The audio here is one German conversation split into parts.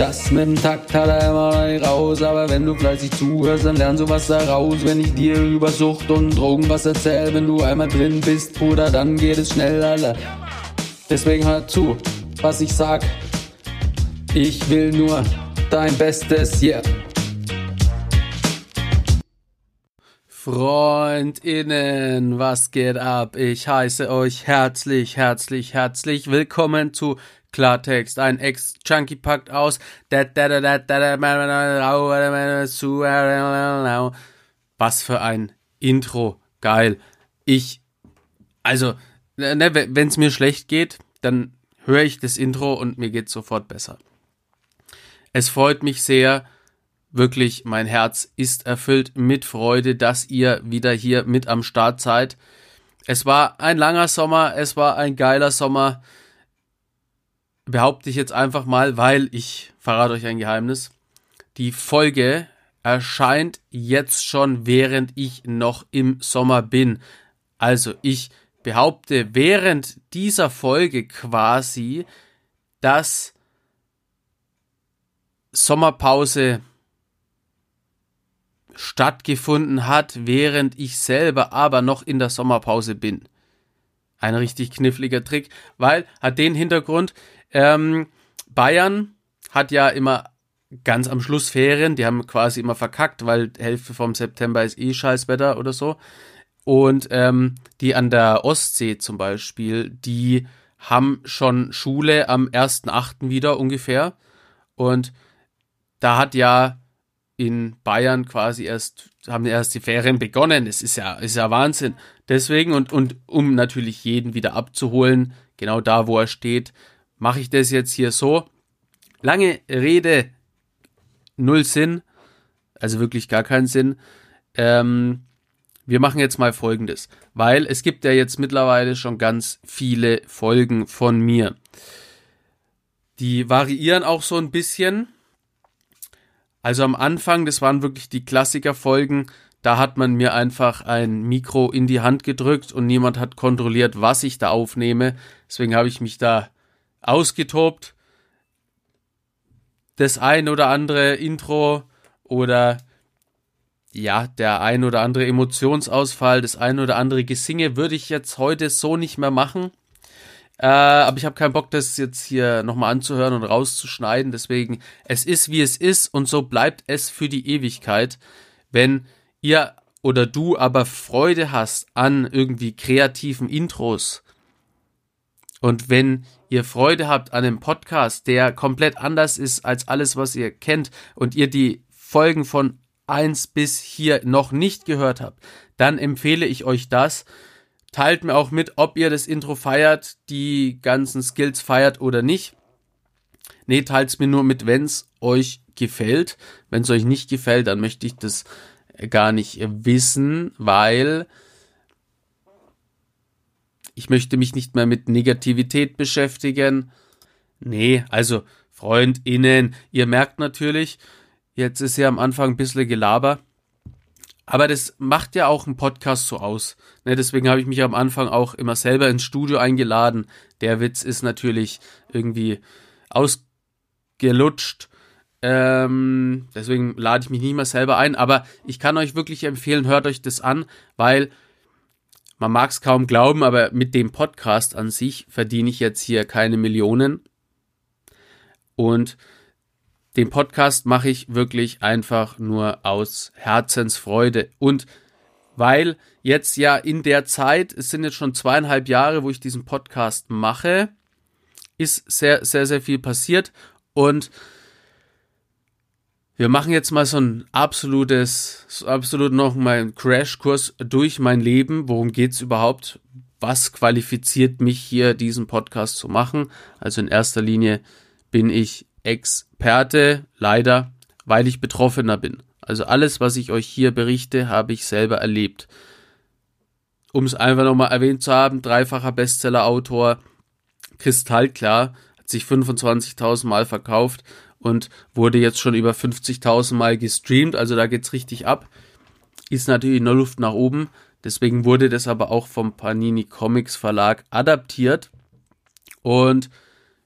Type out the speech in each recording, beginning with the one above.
Das mit dem Takt hat er immer nicht raus, aber wenn du fleißig zuhörst, dann lernst du was daraus. Wenn ich dir über Sucht und Drogen was erzähl, wenn du einmal drin bist, Bruder, dann geht es schnell, Alter. Deswegen hör zu, was ich sag. Ich will nur dein Bestes, yeah. Freundinnen, was geht ab? Ich heiße euch herzlich, herzlich, herzlich willkommen zu Klartext. Ein Ex-Chunky packt aus. Was für ein Intro. Geil. Ich, also, ne, wenn es mir schlecht geht, dann höre ich das Intro und mir geht sofort besser. Es freut mich sehr, wirklich, mein Herz ist erfüllt mit Freude, dass ihr wieder hier mit am Start seid. Es war ein langer Sommer, es war ein geiler Sommer behaupte ich jetzt einfach mal, weil ich verrate euch ein Geheimnis. Die Folge erscheint jetzt schon, während ich noch im Sommer bin. Also ich behaupte während dieser Folge quasi, dass Sommerpause stattgefunden hat, während ich selber aber noch in der Sommerpause bin. Ein richtig kniffliger Trick, weil hat den Hintergrund, ähm, Bayern hat ja immer ganz am Schluss Ferien, die haben quasi immer verkackt, weil Hälfte vom September ist eh Scheißwetter oder so. Und ähm, die an der Ostsee zum Beispiel, die haben schon Schule am 1.8. wieder ungefähr. Und da hat ja in Bayern quasi erst, haben erst die Ferien begonnen. Das ist ja, ist ja Wahnsinn. Deswegen und, und um natürlich jeden wieder abzuholen, genau da, wo er steht, mache ich das jetzt hier so. Lange Rede, null Sinn, also wirklich gar keinen Sinn. Ähm, wir machen jetzt mal Folgendes, weil es gibt ja jetzt mittlerweile schon ganz viele Folgen von mir. Die variieren auch so ein bisschen. Also am Anfang, das waren wirklich die Klassiker-Folgen, da hat man mir einfach ein Mikro in die Hand gedrückt und niemand hat kontrolliert, was ich da aufnehme. Deswegen habe ich mich da ausgetobt. Das ein oder andere Intro oder ja, der ein oder andere Emotionsausfall, das ein oder andere Gesinge würde ich jetzt heute so nicht mehr machen. Äh, aber ich habe keinen Bock, das jetzt hier nochmal anzuhören und rauszuschneiden. Deswegen, es ist wie es ist und so bleibt es für die Ewigkeit. Wenn ihr oder du aber Freude hast an irgendwie kreativen Intros und wenn ihr Freude habt an einem Podcast, der komplett anders ist als alles, was ihr kennt und ihr die Folgen von 1 bis hier noch nicht gehört habt, dann empfehle ich euch das. Teilt mir auch mit, ob ihr das Intro feiert, die ganzen Skills feiert oder nicht. Nee, teilt's mir nur mit, wenn's euch gefällt. Wenn's euch nicht gefällt, dann möchte ich das gar nicht wissen, weil ich möchte mich nicht mehr mit Negativität beschäftigen. Nee, also Freundinnen, ihr merkt natürlich, jetzt ist ja am Anfang ein bisschen Gelaber. Aber das macht ja auch ein Podcast so aus. Ne, deswegen habe ich mich am Anfang auch immer selber ins Studio eingeladen. Der Witz ist natürlich irgendwie ausgelutscht. Ähm, deswegen lade ich mich nicht mehr selber ein. Aber ich kann euch wirklich empfehlen, hört euch das an, weil man mag es kaum glauben, aber mit dem Podcast an sich verdiene ich jetzt hier keine Millionen. Und den Podcast mache ich wirklich einfach nur aus Herzensfreude. Und weil jetzt ja in der Zeit, es sind jetzt schon zweieinhalb Jahre, wo ich diesen Podcast mache, ist sehr, sehr, sehr viel passiert. Und wir machen jetzt mal so ein absolutes, so absolut noch mal einen Crashkurs durch mein Leben. Worum geht's überhaupt? Was qualifiziert mich hier, diesen Podcast zu machen? Also in erster Linie bin ich Experte, leider, weil ich Betroffener bin. Also alles, was ich euch hier berichte, habe ich selber erlebt. Um es einfach nochmal erwähnt zu haben, dreifacher Bestseller-Autor, kristallklar, hat sich 25.000 Mal verkauft und wurde jetzt schon über 50.000 Mal gestreamt, also da geht's richtig ab. Ist natürlich nur Luft nach oben, deswegen wurde das aber auch vom Panini Comics Verlag adaptiert. Und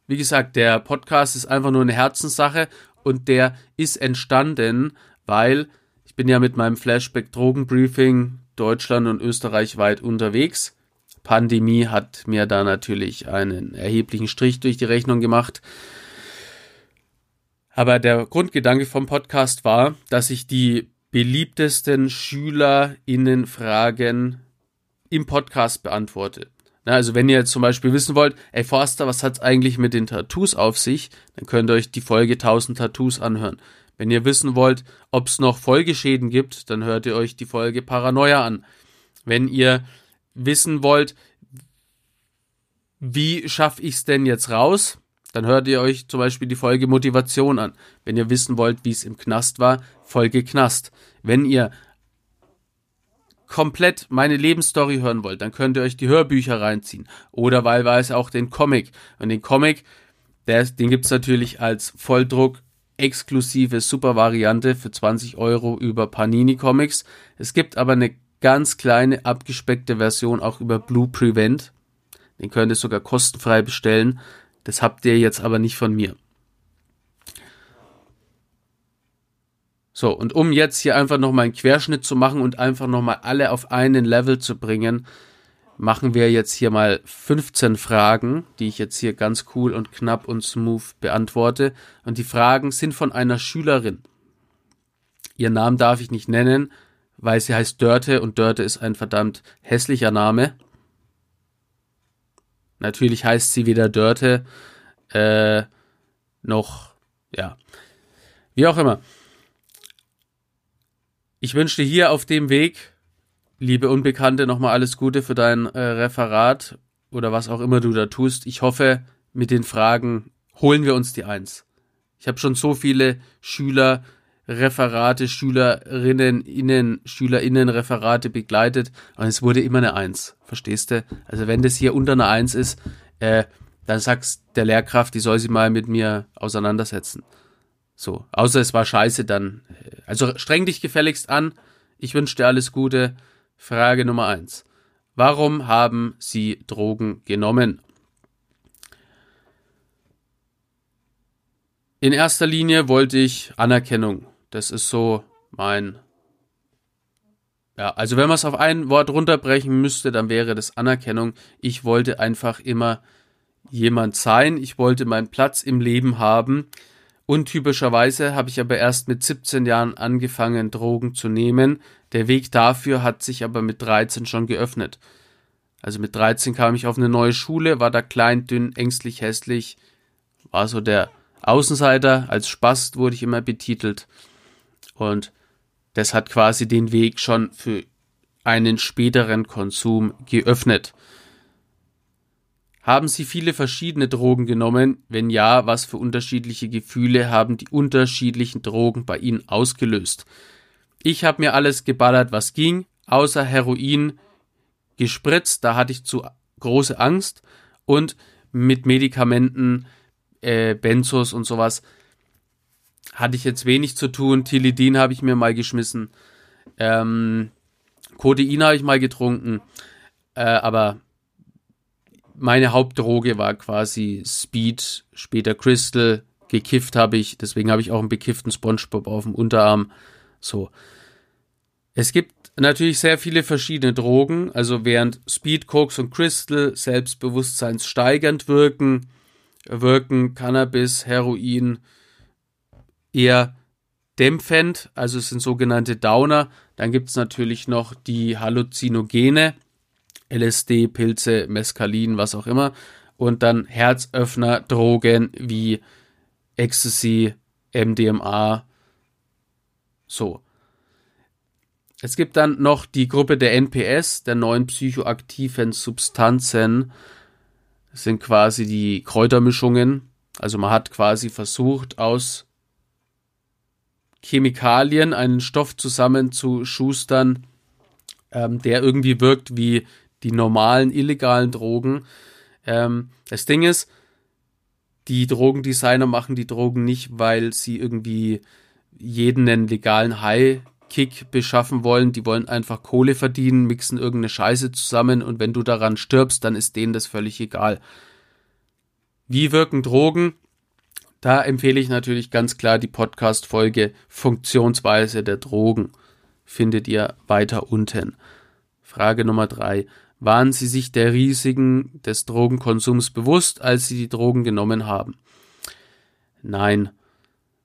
wie gesagt, der Podcast ist einfach nur eine Herzenssache und der ist entstanden, weil ich bin ja mit meinem Flashback Drogenbriefing Deutschland und Österreich weit unterwegs. Pandemie hat mir da natürlich einen erheblichen Strich durch die Rechnung gemacht. Aber der Grundgedanke vom Podcast war, dass ich die beliebtesten SchülerInnen-Fragen im Podcast beantworte. also wenn ihr jetzt zum Beispiel wissen wollt, ey Forster, was hat's eigentlich mit den Tattoos auf sich, dann könnt ihr euch die Folge 1000 Tattoos anhören. Wenn ihr wissen wollt, ob es noch Folgeschäden gibt, dann hört ihr euch die Folge Paranoia an. Wenn ihr wissen wollt, wie schaffe ich es denn jetzt raus, dann hört ihr euch zum Beispiel die Folge Motivation an. Wenn ihr wissen wollt, wie es im Knast war, Folge Knast. Wenn ihr komplett meine Lebensstory hören wollt, dann könnt ihr euch die Hörbücher reinziehen. Oder wahlweise auch den Comic. Und den Comic, der, den gibt's natürlich als Volldruck exklusive Super-Variante für 20 Euro über Panini Comics. Es gibt aber eine ganz kleine abgespeckte Version auch über Blue Prevent. Den könnt ihr sogar kostenfrei bestellen. Das habt ihr jetzt aber nicht von mir. So, und um jetzt hier einfach nochmal einen Querschnitt zu machen und einfach nochmal alle auf einen Level zu bringen, machen wir jetzt hier mal 15 Fragen, die ich jetzt hier ganz cool und knapp und smooth beantworte. Und die Fragen sind von einer Schülerin. Ihr Namen darf ich nicht nennen, weil sie heißt Dörte und Dörte ist ein verdammt hässlicher Name. Natürlich heißt sie weder Dörte äh, noch, ja, wie auch immer. Ich wünsche dir hier auf dem Weg liebe Unbekannte, nochmal alles Gute für dein äh, Referat oder was auch immer du da tust. Ich hoffe, mit den Fragen holen wir uns die Eins. Ich habe schon so viele Schüler, Referate, Schülerinnen, Innen, SchülerInnen, Referate begleitet und es wurde immer eine Eins. Verstehst du? Also wenn das hier unter einer Eins ist, äh, dann sagst der Lehrkraft, die soll sich mal mit mir auseinandersetzen. So, außer es war scheiße, dann. Äh, also streng dich gefälligst an. Ich wünsche dir alles Gute. Frage Nummer eins: Warum haben Sie Drogen genommen? In erster Linie wollte ich Anerkennung. Das ist so mein. Ja, also wenn man es auf ein Wort runterbrechen müsste, dann wäre das Anerkennung. Ich wollte einfach immer jemand sein. Ich wollte meinen Platz im Leben haben. Untypischerweise habe ich aber erst mit 17 Jahren angefangen, Drogen zu nehmen. Der Weg dafür hat sich aber mit 13 schon geöffnet. Also mit 13 kam ich auf eine neue Schule, war da klein, dünn, ängstlich, hässlich, war so der Außenseiter, als Spast wurde ich immer betitelt. Und das hat quasi den Weg schon für einen späteren Konsum geöffnet. Haben Sie viele verschiedene Drogen genommen? Wenn ja, was für unterschiedliche Gefühle haben die unterschiedlichen Drogen bei Ihnen ausgelöst? Ich habe mir alles geballert, was ging, außer Heroin gespritzt, da hatte ich zu große Angst und mit Medikamenten, äh, Benzos und sowas hatte ich jetzt wenig zu tun. Tilidin habe ich mir mal geschmissen. Ähm, Codein habe ich mal getrunken. Äh, aber meine Hauptdroge war quasi Speed, später Crystal. Gekifft habe ich, deswegen habe ich auch einen bekifften Spongebob auf dem Unterarm. So. Es gibt natürlich sehr viele verschiedene Drogen, also während Speed, Koks und Crystal selbstbewusstseinssteigernd wirken, wirken Cannabis, Heroin eher dämpfend, also es sind sogenannte Downer. Dann gibt es natürlich noch die Halluzinogene, LSD, Pilze, Mescalin, was auch immer. Und dann Herzöffner, Drogen wie Ecstasy, MDMA. So. Es gibt dann noch die Gruppe der NPS, der neuen psychoaktiven Substanzen. Das sind quasi die Kräutermischungen. Also man hat quasi versucht, aus Chemikalien, einen Stoff zusammenzuschustern, ähm, der irgendwie wirkt wie die normalen illegalen Drogen. Ähm, das Ding ist, die Drogendesigner machen die Drogen nicht, weil sie irgendwie jeden einen legalen High-Kick beschaffen wollen. Die wollen einfach Kohle verdienen, mixen irgendeine Scheiße zusammen und wenn du daran stirbst, dann ist denen das völlig egal. Wie wirken Drogen? Da empfehle ich natürlich ganz klar die Podcast-Folge Funktionsweise der Drogen. Findet ihr weiter unten. Frage Nummer drei. Waren Sie sich der Risiken des Drogenkonsums bewusst, als Sie die Drogen genommen haben? Nein.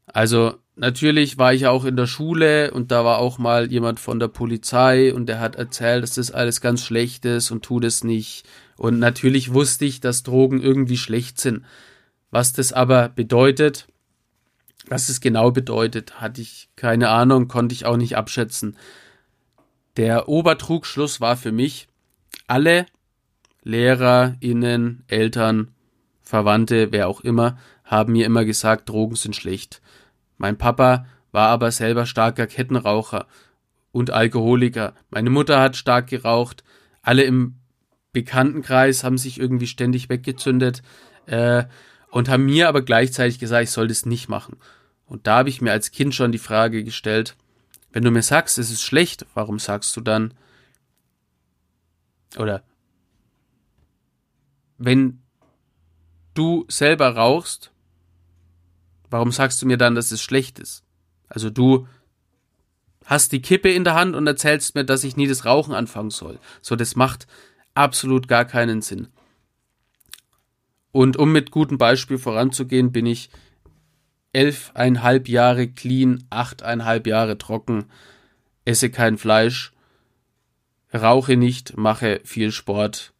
Also natürlich war ich auch in der Schule und da war auch mal jemand von der Polizei und der hat erzählt, dass das alles ganz schlecht ist und tut es nicht. Und natürlich wusste ich, dass Drogen irgendwie schlecht sind. Was das aber bedeutet, was es genau bedeutet, hatte ich keine Ahnung, konnte ich auch nicht abschätzen. Der Obertrugschluss war für mich, alle LehrerInnen, Eltern, Verwandte, wer auch immer, haben mir immer gesagt, Drogen sind schlecht. Mein Papa war aber selber starker Kettenraucher und Alkoholiker. Meine Mutter hat stark geraucht. Alle im Bekanntenkreis haben sich irgendwie ständig weggezündet äh, und haben mir aber gleichzeitig gesagt, ich soll das nicht machen. Und da habe ich mir als Kind schon die Frage gestellt, wenn du mir sagst, es ist schlecht, warum sagst du dann, oder wenn du selber rauchst, warum sagst du mir dann, dass es schlecht ist? Also du hast die Kippe in der Hand und erzählst mir, dass ich nie das Rauchen anfangen soll. So, das macht absolut gar keinen Sinn. Und um mit gutem Beispiel voranzugehen, bin ich elfeinhalb Jahre clean, achteinhalb Jahre trocken, esse kein Fleisch, rauche nicht, mache viel Sport,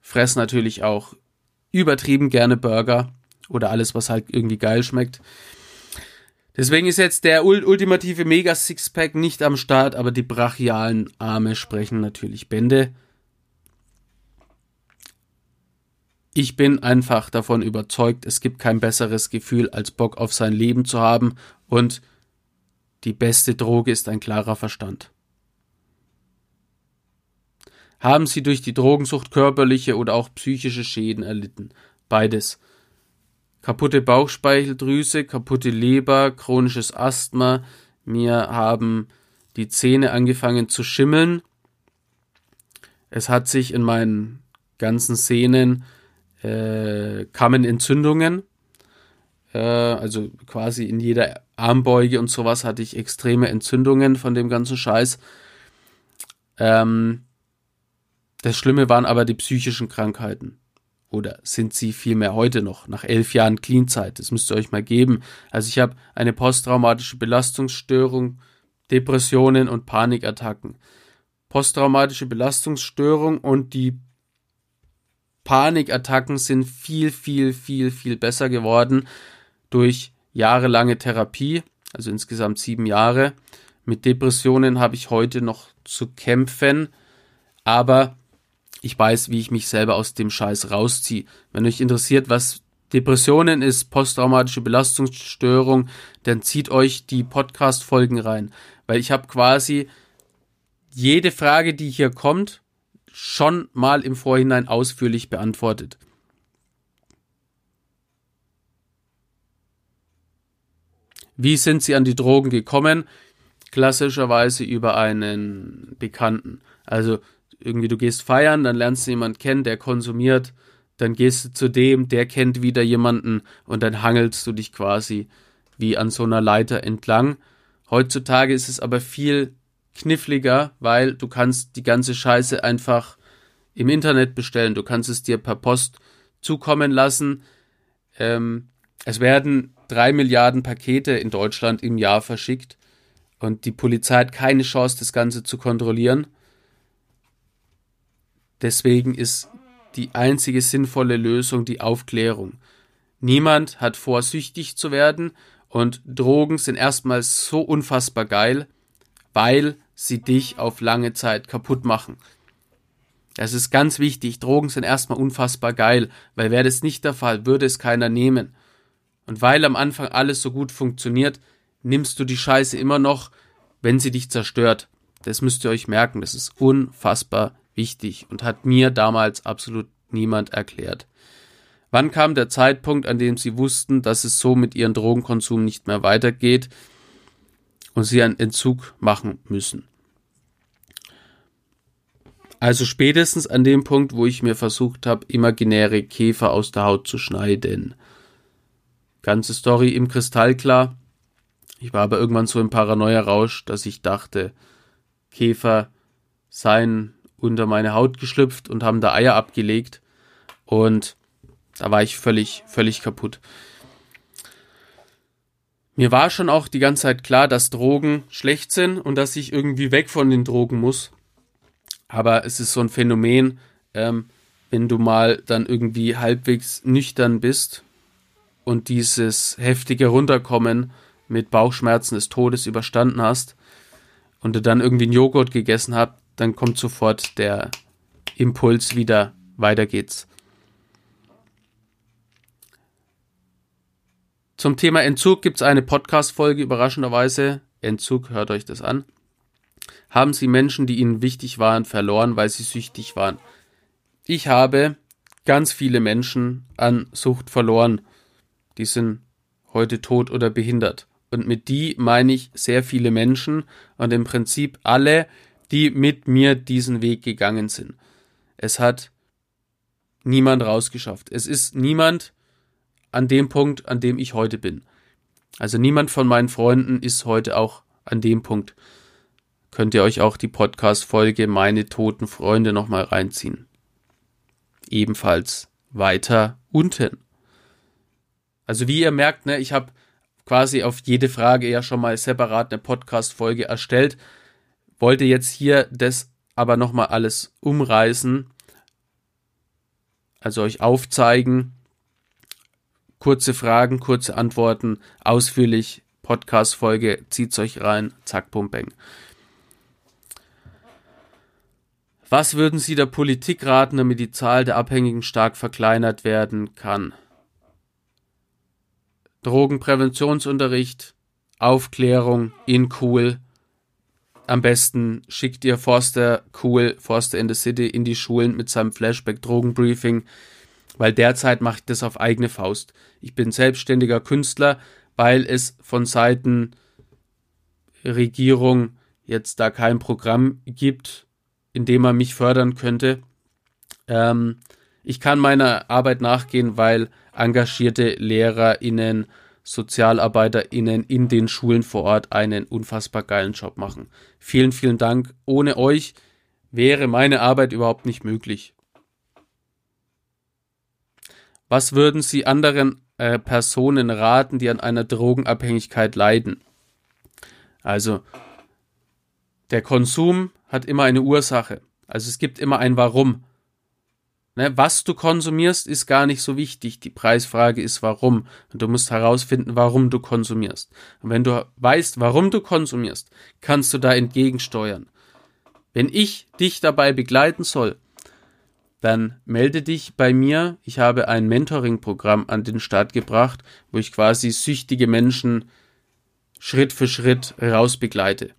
fress natürlich auch übertrieben gerne Burger oder alles, was halt irgendwie geil schmeckt. Deswegen ist jetzt der ultimative Mega Sixpack nicht am Start, aber die brachialen Arme sprechen natürlich Bände. Ich bin einfach davon überzeugt, es gibt kein besseres Gefühl, als Bock auf sein Leben zu haben und die beste Droge ist ein klarer Verstand. Haben Sie durch die Drogensucht körperliche oder auch psychische Schäden erlitten? Beides. Kaputte Bauchspeicheldrüse, kaputte Leber, chronisches Asthma. Mir haben die Zähne angefangen zu schimmeln. Es hat sich in meinen ganzen Sehnen äh, kamen Entzündungen. Äh, also quasi in jeder Armbeuge und sowas hatte ich extreme Entzündungen von dem ganzen Scheiß. Ähm, das Schlimme waren aber die psychischen Krankheiten. Oder sind sie vielmehr heute noch, nach elf Jahren Clean-Zeit? Das müsst ihr euch mal geben. Also ich habe eine posttraumatische Belastungsstörung, Depressionen und Panikattacken. Posttraumatische Belastungsstörung und die Panikattacken sind viel, viel, viel, viel besser geworden durch jahrelange Therapie, also insgesamt sieben Jahre. Mit Depressionen habe ich heute noch zu kämpfen, aber ich weiß, wie ich mich selber aus dem Scheiß rausziehe. Wenn euch interessiert, was Depressionen ist, posttraumatische Belastungsstörung, dann zieht euch die Podcast-Folgen rein. Weil ich habe quasi jede Frage, die hier kommt, schon mal im Vorhinein ausführlich beantwortet. Wie sind Sie an die Drogen gekommen? Klassischerweise über einen Bekannten. Also irgendwie du gehst feiern, dann lernst du jemanden kennen, der konsumiert, dann gehst du zu dem, der kennt wieder jemanden und dann hangelst du dich quasi wie an so einer Leiter entlang. Heutzutage ist es aber viel kniffliger, weil du kannst die ganze Scheiße einfach im Internet bestellen. Du kannst es dir per Post zukommen lassen. Ähm, es werden drei Milliarden Pakete in Deutschland im Jahr verschickt und die Polizei hat keine Chance, das Ganze zu kontrollieren. Deswegen ist die einzige sinnvolle Lösung die Aufklärung. Niemand hat vor, süchtig zu werden und Drogen sind erstmal so unfassbar geil, weil sie dich auf lange Zeit kaputt machen. Das ist ganz wichtig. Drogen sind erstmal unfassbar geil, weil wäre das nicht der Fall, würde es keiner nehmen. Und weil am Anfang alles so gut funktioniert, nimmst du die Scheiße immer noch, wenn sie dich zerstört. Das müsst ihr euch merken. Das ist unfassbar wichtig und hat mir damals absolut niemand erklärt. Wann kam der Zeitpunkt, an dem sie wussten, dass es so mit ihrem Drogenkonsum nicht mehr weitergeht und sie einen Entzug machen müssen? Also spätestens an dem Punkt, wo ich mir versucht habe, imaginäre Käfer aus der Haut zu schneiden. Ganze Story im Kristallklar. Ich war aber irgendwann so im Paranoia-Rausch, dass ich dachte, Käfer seien unter meine Haut geschlüpft und haben da Eier abgelegt. Und da war ich völlig, völlig kaputt. Mir war schon auch die ganze Zeit klar, dass Drogen schlecht sind und dass ich irgendwie weg von den Drogen muss. Aber es ist so ein Phänomen, ähm, wenn du mal dann irgendwie halbwegs nüchtern bist und dieses heftige Runterkommen mit Bauchschmerzen des Todes überstanden hast und du dann irgendwie einen Joghurt gegessen hast, dann kommt sofort der Impuls wieder, weiter geht's. Zum Thema Entzug gibt es eine Podcast-Folge, überraschenderweise. Entzug, hört euch das an. Haben Sie Menschen, die Ihnen wichtig waren, verloren, weil sie süchtig waren? Ich habe ganz viele Menschen an Sucht verloren. Die sind heute tot oder behindert. Und mit die meine ich sehr viele Menschen und im Prinzip alle, die mit mir diesen Weg gegangen sind. Es hat niemand rausgeschafft. Es ist niemand an dem Punkt, an dem ich heute bin. Also niemand von meinen Freunden ist heute auch an dem Punkt. Könnt ihr euch auch die Podcast-Folge Meine toten Freunde nochmal reinziehen. Ebenfalls weiter unten. Also wie ihr merkt, ne, ich habe quasi auf jede Frage ja schon mal separat eine Podcast-Folge erstellt wollte jetzt hier das aber nochmal alles umreißen, also euch aufzeigen, kurze Fragen, kurze Antworten, ausführlich, Podcast-Folge, zieht's euch rein, zack, bum, bang. Was würden Sie der Politik raten, damit die Zahl der Abhängigen stark verkleinert werden kann? Drogenpräventionsunterricht, Aufklärung in cool, am besten schickt ihr Forster Cool, Forster in the City in die Schulen mit seinem Flashback-Drogenbriefing, weil derzeit mache ich das auf eigene Faust. Ich bin selbstständiger Künstler, weil es von Seiten Regierung jetzt da kein Programm gibt, in dem man mich fördern könnte. Ähm, ich kann meiner Arbeit nachgehen, weil engagierte LehrerInnen SozialarbeiterInnen in den Schulen vor Ort einen unfassbar geilen Job machen. Vielen, vielen Dank. Ohne euch wäre meine Arbeit überhaupt nicht möglich. Was würden Sie anderen äh, Personen raten, die an einer Drogenabhängigkeit leiden? Also, der Konsum hat immer eine Ursache. Also es gibt immer ein Warum. Ne, was du konsumierst, ist gar nicht so wichtig. Die Preisfrage ist warum. Und du musst herausfinden, warum du konsumierst. Und wenn du weißt, warum du konsumierst, kannst du da entgegensteuern. Wenn ich dich dabei begleiten soll, dann melde dich bei mir. Ich habe ein Mentoring-Programm an den Start gebracht, wo ich quasi süchtige Menschen Schritt für Schritt rausbegleite.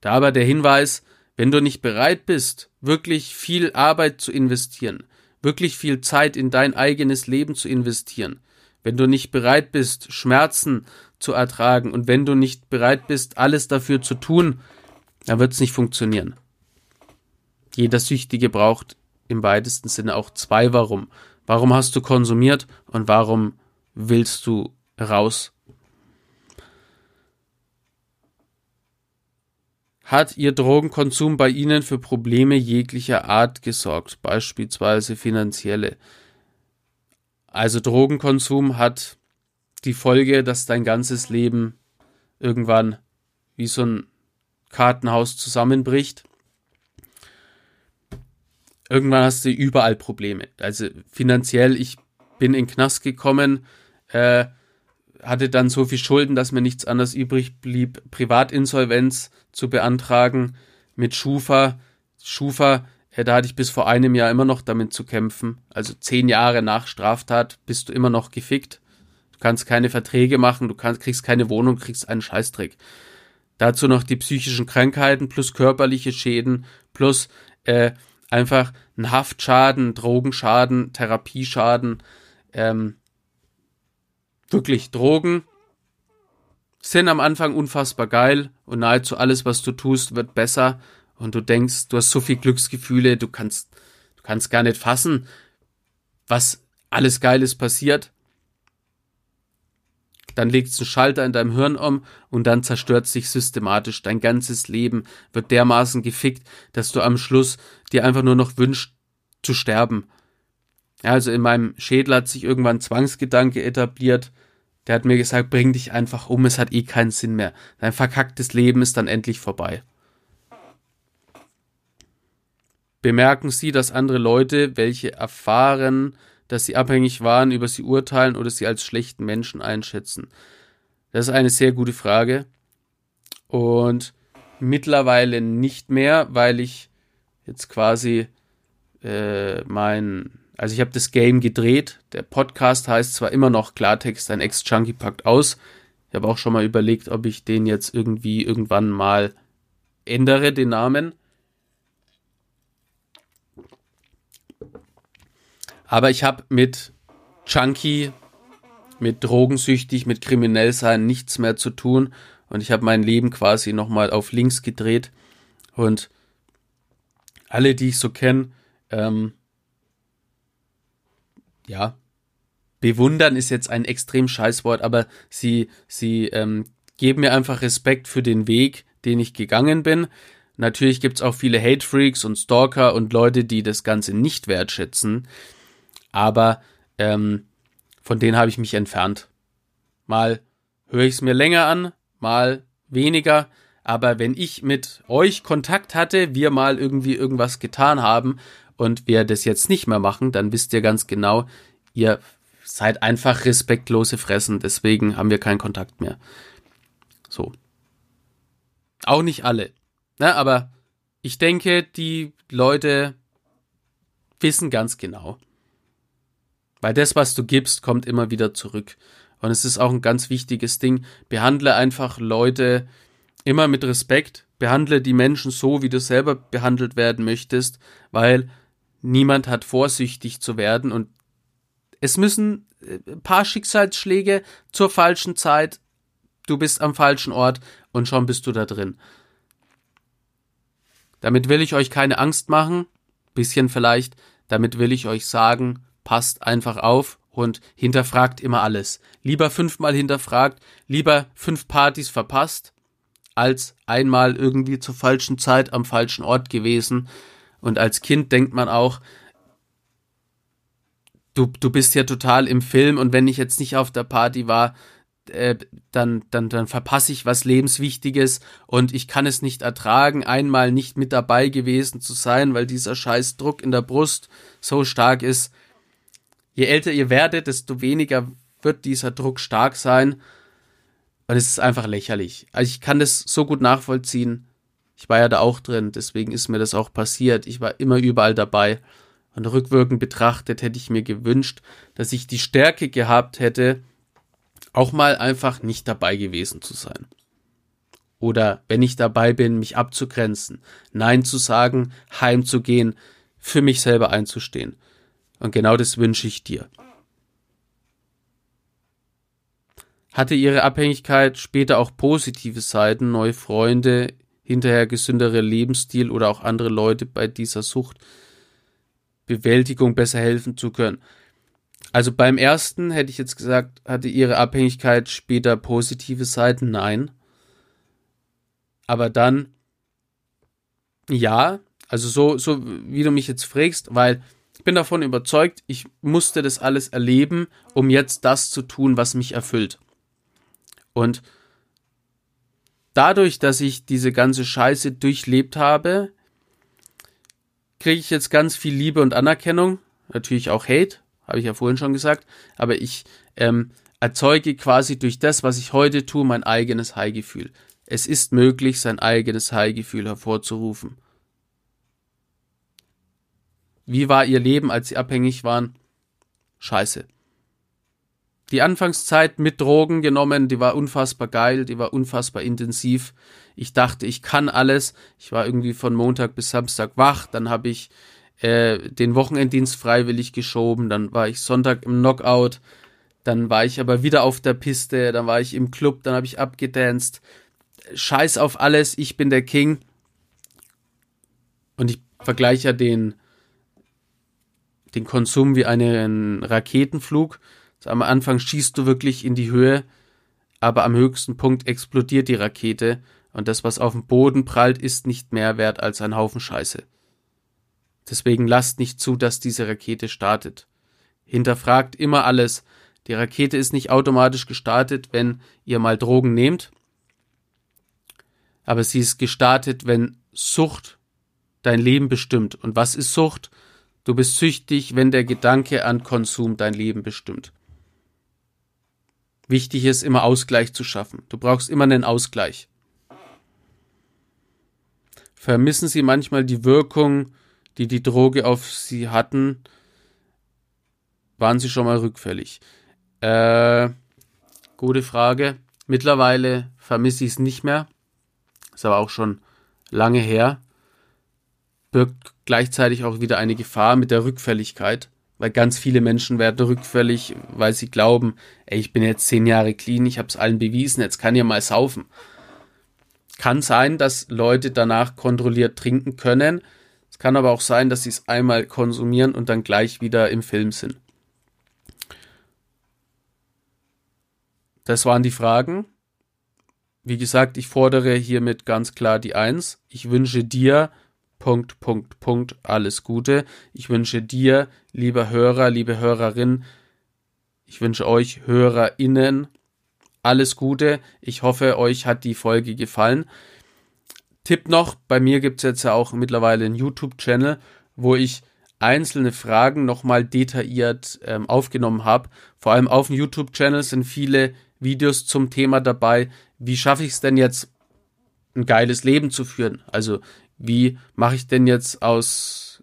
Da aber der Hinweis, wenn du nicht bereit bist, wirklich viel Arbeit zu investieren, wirklich viel Zeit in dein eigenes Leben zu investieren, wenn du nicht bereit bist, Schmerzen zu ertragen und wenn du nicht bereit bist, alles dafür zu tun, dann wird es nicht funktionieren. Jeder Süchtige braucht im weitesten Sinne auch zwei Warum. Warum hast du konsumiert und warum willst du raus hat Ihr Drogenkonsum bei Ihnen für Probleme jeglicher Art gesorgt, beispielsweise finanzielle. Also Drogenkonsum hat die Folge, dass dein ganzes Leben irgendwann wie so ein Kartenhaus zusammenbricht. Irgendwann hast du überall Probleme. Also finanziell, ich bin in den Knast gekommen, äh, hatte dann so viel Schulden, dass mir nichts anderes übrig blieb, Privatinsolvenz zu beantragen mit Schufa. Schufa, ja, da hatte ich bis vor einem Jahr immer noch damit zu kämpfen. Also zehn Jahre nach Straftat bist du immer noch gefickt. Du Du kannst keine Verträge machen, du kannst, kriegst keine Wohnung, kriegst einen Scheißdreck. Dazu noch die psychischen Krankheiten plus körperliche Schäden plus äh, einfach ein Haftschaden, Drogenschaden, Therapieschaden. Ähm, wirklich Drogen sind am Anfang unfassbar geil und nahezu alles, was du tust, wird besser und du denkst, du hast so viel Glücksgefühle, du kannst, du kannst gar nicht fassen, was alles Geiles passiert. Dann legst du einen Schalter in deinem Hirn um und dann zerstört sich systematisch. Dein ganzes Leben wird dermaßen gefickt, dass du am Schluss dir einfach nur noch wünschst, zu sterben. Also in meinem Schädel hat sich irgendwann Zwangsgedanke etabliert, der hat mir gesagt, bring dich einfach um, es hat eh keinen Sinn mehr. Dein verkacktes Leben ist dann endlich vorbei. Bemerken Sie, dass andere Leute, welche erfahren, dass sie abhängig waren, über sie urteilen oder sie als schlechten Menschen einschätzen? Das ist eine sehr gute Frage. Und mittlerweile nicht mehr, weil ich jetzt quasi äh, mein also ich habe das Game gedreht. Der Podcast heißt zwar immer noch Klartext, ein Ex-Junkie packt aus. Ich habe auch schon mal überlegt, ob ich den jetzt irgendwie irgendwann mal ändere, den Namen. Aber ich habe mit Junkie, mit drogensüchtig, mit kriminell sein nichts mehr zu tun. Und ich habe mein Leben quasi nochmal auf links gedreht. Und alle, die ich so kenne, ähm, ja, bewundern ist jetzt ein extrem Scheißwort, aber sie, sie ähm, geben mir einfach Respekt für den Weg, den ich gegangen bin. Natürlich gibt's auch viele Hate-Freaks und Stalker und Leute, die das Ganze nicht wertschätzen. Aber ähm, von denen habe ich mich entfernt. Mal höre ich es mir länger an, mal weniger. Aber wenn ich mit euch Kontakt hatte, wir mal irgendwie irgendwas getan haben und wir das jetzt nicht mehr machen, dann wisst ihr ganz genau, ihr seid einfach respektlose Fressen, deswegen haben wir keinen Kontakt mehr. So. Auch nicht alle. Ne, aber ich denke, die Leute wissen ganz genau. Weil das, was du gibst, kommt immer wieder zurück. Und es ist auch ein ganz wichtiges Ding. Behandle einfach Leute immer mit Respekt. Behandle die Menschen so, wie du selber behandelt werden möchtest, weil Niemand hat vorsichtig zu werden und es müssen ein äh, paar Schicksalsschläge zur falschen Zeit. Du bist am falschen Ort und schon bist du da drin. Damit will ich euch keine Angst machen, bisschen vielleicht, damit will ich euch sagen, passt einfach auf und hinterfragt immer alles. Lieber fünfmal hinterfragt, lieber fünf Partys verpasst, als einmal irgendwie zur falschen Zeit am falschen Ort gewesen und als Kind denkt man auch, du, du bist ja total im Film und wenn ich jetzt nicht auf der Party war, äh, dann, dann, dann verpasse ich was Lebenswichtiges und ich kann es nicht ertragen, einmal nicht mit dabei gewesen zu sein, weil dieser scheiß Druck in der Brust so stark ist. Je älter ihr werdet, desto weniger wird dieser Druck stark sein. Und es ist einfach lächerlich. Also ich kann das so gut nachvollziehen. Ich war ja da auch drin, deswegen ist mir das auch passiert. Ich war immer überall dabei. Und rückwirkend betrachtet hätte ich mir gewünscht, dass ich die Stärke gehabt hätte, auch mal einfach nicht dabei gewesen zu sein. Oder wenn ich dabei bin, mich abzugrenzen, Nein zu sagen, heimzugehen, für mich selber einzustehen. Und genau das wünsche ich dir. Hatte ihre Abhängigkeit später auch positive Seiten, neue Freunde, hinterher gesündere Lebensstil oder auch andere Leute bei dieser Sucht Bewältigung besser helfen zu können. Also beim ersten hätte ich jetzt gesagt, hatte ihre Abhängigkeit später positive Seiten? Nein. Aber dann, ja, also so, so wie du mich jetzt fragst, weil ich bin davon überzeugt, ich musste das alles erleben, um jetzt das zu tun, was mich erfüllt. Und dadurch, dass ich diese ganze Scheiße durchlebt habe, kriege ich jetzt ganz viel Liebe und Anerkennung, natürlich auch Hate, habe ich ja vorhin schon gesagt, aber ich ähm, erzeuge quasi durch das, was ich heute tue, mein eigenes High-Gefühl. Es ist möglich, sein eigenes High-Gefühl hervorzurufen. Wie war ihr Leben, als sie abhängig waren? Scheiße. die Anfangszeit mit Drogen genommen, die war unfassbar geil, die war unfassbar intensiv. Ich dachte, ich kann alles. Ich war irgendwie von Montag bis Samstag wach, dann habe ich äh, den Wochenenddienst freiwillig geschoben, dann war ich Sonntag im Knockout, dann war ich aber wieder auf der Piste, dann war ich im Club, dann habe ich abgedanced. Scheiß auf alles, ich bin der King. Und ich vergleiche ja den, den Konsum wie einen Raketenflug. Am Anfang schießt du wirklich in die Höhe, aber am höchsten Punkt explodiert die Rakete und das, was auf dem Boden prallt, ist nicht mehr wert als ein Haufen Scheiße. Deswegen lasst nicht zu, dass diese Rakete startet. Hinterfragt immer alles. Die Rakete ist nicht automatisch gestartet, wenn ihr mal Drogen nehmt, aber sie ist gestartet, wenn Sucht dein Leben bestimmt. Und was ist Sucht? Du bist süchtig, wenn der Gedanke an Konsum dein Leben bestimmt. Wichtig ist immer Ausgleich zu schaffen. Du brauchst immer einen Ausgleich. Vermissen Sie manchmal die Wirkung, die die Droge auf Sie hatten? Waren Sie schon mal rückfällig? Äh, gute Frage. Mittlerweile vermisse ich es nicht mehr. Ist aber auch schon lange her birgt gleichzeitig auch wieder eine Gefahr mit der Rückfälligkeit, weil ganz viele Menschen werden rückfällig, weil sie glauben, ey, ich bin jetzt zehn Jahre clean, ich habe es allen bewiesen, jetzt kann ich mal saufen. Kann sein, dass Leute danach kontrolliert trinken können. Es kann aber auch sein, dass sie es einmal konsumieren und dann gleich wieder im Film sind. Das waren die Fragen. Wie gesagt, ich fordere hiermit ganz klar die Eins. Ich wünsche dir Punkt, Punkt, Punkt, alles Gute. Ich wünsche dir, lieber Hörer, liebe Hörerin, ich wünsche euch HörerInnen alles Gute. Ich hoffe, euch hat die Folge gefallen. Tipp noch, bei mir gibt es jetzt ja auch mittlerweile einen YouTube-Channel, wo ich einzelne Fragen nochmal detailliert ähm, aufgenommen habe. Vor allem auf dem YouTube-Channel sind viele Videos zum Thema dabei. Wie schaffe ich es denn jetzt, ein geiles Leben zu führen? Also wie mache ich denn jetzt aus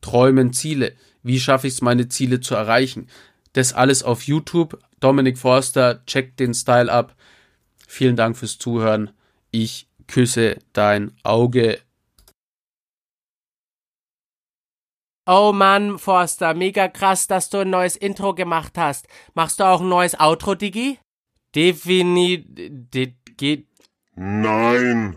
Träumen Ziele? Wie schaffe ich es, meine Ziele zu erreichen? Das alles auf YouTube. Dominik Forster, check den Style ab. Vielen Dank fürs Zuhören. Ich küsse dein Auge. Oh Mann, Forster, mega krass, dass du ein neues Intro gemacht hast. Machst du auch ein neues Outro, Digi? Definitiv. Geht. Nein.